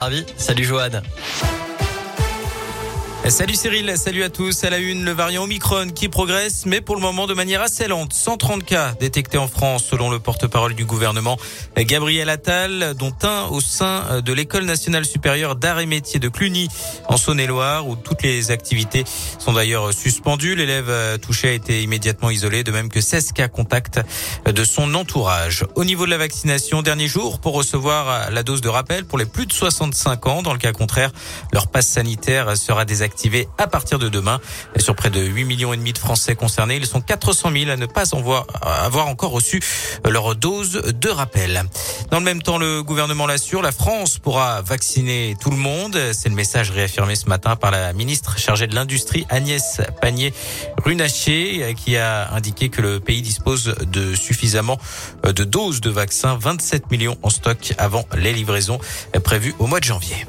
Ravi. Salut Joanne. Salut Cyril, salut à tous. À la une, le variant Omicron qui progresse, mais pour le moment de manière assez lente. 130 cas détectés en France selon le porte-parole du gouvernement Gabriel Attal, dont un au sein de l'école nationale supérieure d'art et métiers de Cluny en Saône-et-Loire, où toutes les activités sont d'ailleurs suspendues. L'élève touché a été immédiatement isolé, de même que 16 cas contacts de son entourage. Au niveau de la vaccination, dernier jour pour recevoir la dose de rappel pour les plus de 65 ans. Dans le cas contraire, leur passe sanitaire sera désactivé à partir de demain. Sur près de 8 millions et demi de Français concernés, ils sont 400 000 à ne pas avoir encore reçu leur dose de rappel. Dans le même temps, le gouvernement l'assure, la France pourra vacciner tout le monde. C'est le message réaffirmé ce matin par la ministre chargée de l'industrie Agnès Pannier-Runacher qui a indiqué que le pays dispose de suffisamment de doses de vaccins, 27 millions en stock avant les livraisons prévues au mois de janvier.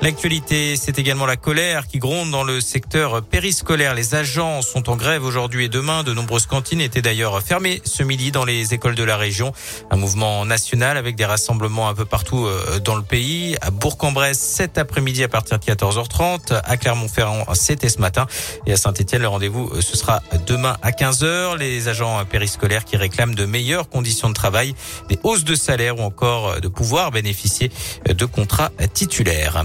L'actualité, c'est également la colère qui gronde dans le secteur périscolaire. Les agents sont en grève aujourd'hui et demain. De nombreuses cantines étaient d'ailleurs fermées ce midi dans les écoles de la région. Un mouvement national avec des rassemblements un peu partout euh, dans le pays. À Bourg-en-Bresse, cet après-midi à partir de 14h30. À Clermont-Ferrand, c'était ce matin. Et à Saint-Etienne, le rendez-vous, euh, ce sera demain à 15h. Les agents périscolaires qui réclament de meilleures conditions de travail, des hausses de salaire ou encore euh, de pouvoir bénéficier de contrats titulaires.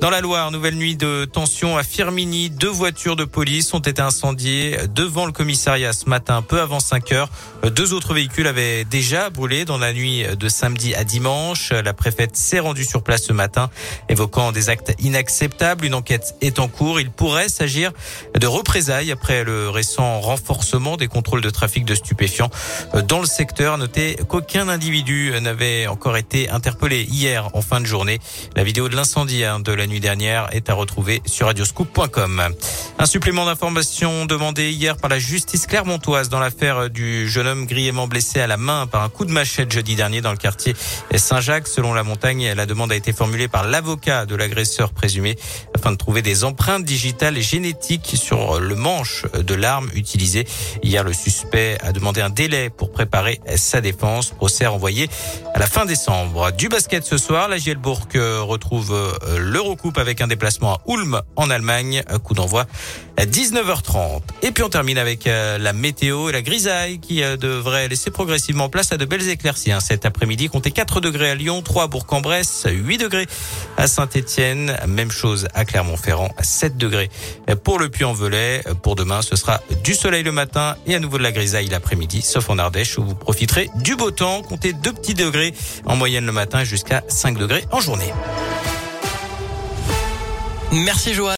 Dans la Loire, nouvelle nuit de tension à Firmini. Deux voitures de police ont été incendiées devant le commissariat ce matin, peu avant 5 heures. Deux autres véhicules avaient déjà brûlé dans la nuit de samedi à dimanche. La préfète s'est rendue sur place ce matin, évoquant des actes inacceptables. Une enquête est en cours. Il pourrait s'agir de représailles après le récent renforcement des contrôles de trafic de stupéfiants dans le secteur. Notez qu'aucun individu n'avait encore été interpellé hier en fin de journée. La vidéo de l'incendie hein, de la nuit dernière est à retrouver sur radioscoop.com. Un supplément d'information demandé hier par la justice clermontoise dans l'affaire du jeune homme grièvement blessé à la main par un coup de machette jeudi dernier dans le quartier Saint-Jacques. Selon la montagne, la demande a été formulée par l'avocat de l'agresseur présumé afin de trouver des empreintes digitales et génétiques sur le manche de l'arme utilisée. Hier, le suspect a demandé un délai pour préparer sa défense. Procès envoyé à la fin décembre. Du basket ce soir, la Gielbourg retrouve l'Eurocoupe avec un déplacement à Ulm en Allemagne. Coup d'envoi à 19h30. Et puis on termine avec euh, la météo et la grisaille qui euh, devrait laisser progressivement place à de belles éclaircies. Hein. Cet après-midi, comptez 4 degrés à Lyon, 3 à Bourg-en-Bresse, 8 degrés à Saint-Etienne. Même chose à Clermont-Ferrand, 7 degrés pour le Puy-en-Velay. Pour demain, ce sera du soleil le matin et à nouveau de la grisaille l'après-midi, sauf en Ardèche où vous profiterez du beau temps. Comptez 2 petits degrés en moyenne le matin jusqu'à 5 degrés en journée. Merci Joanne.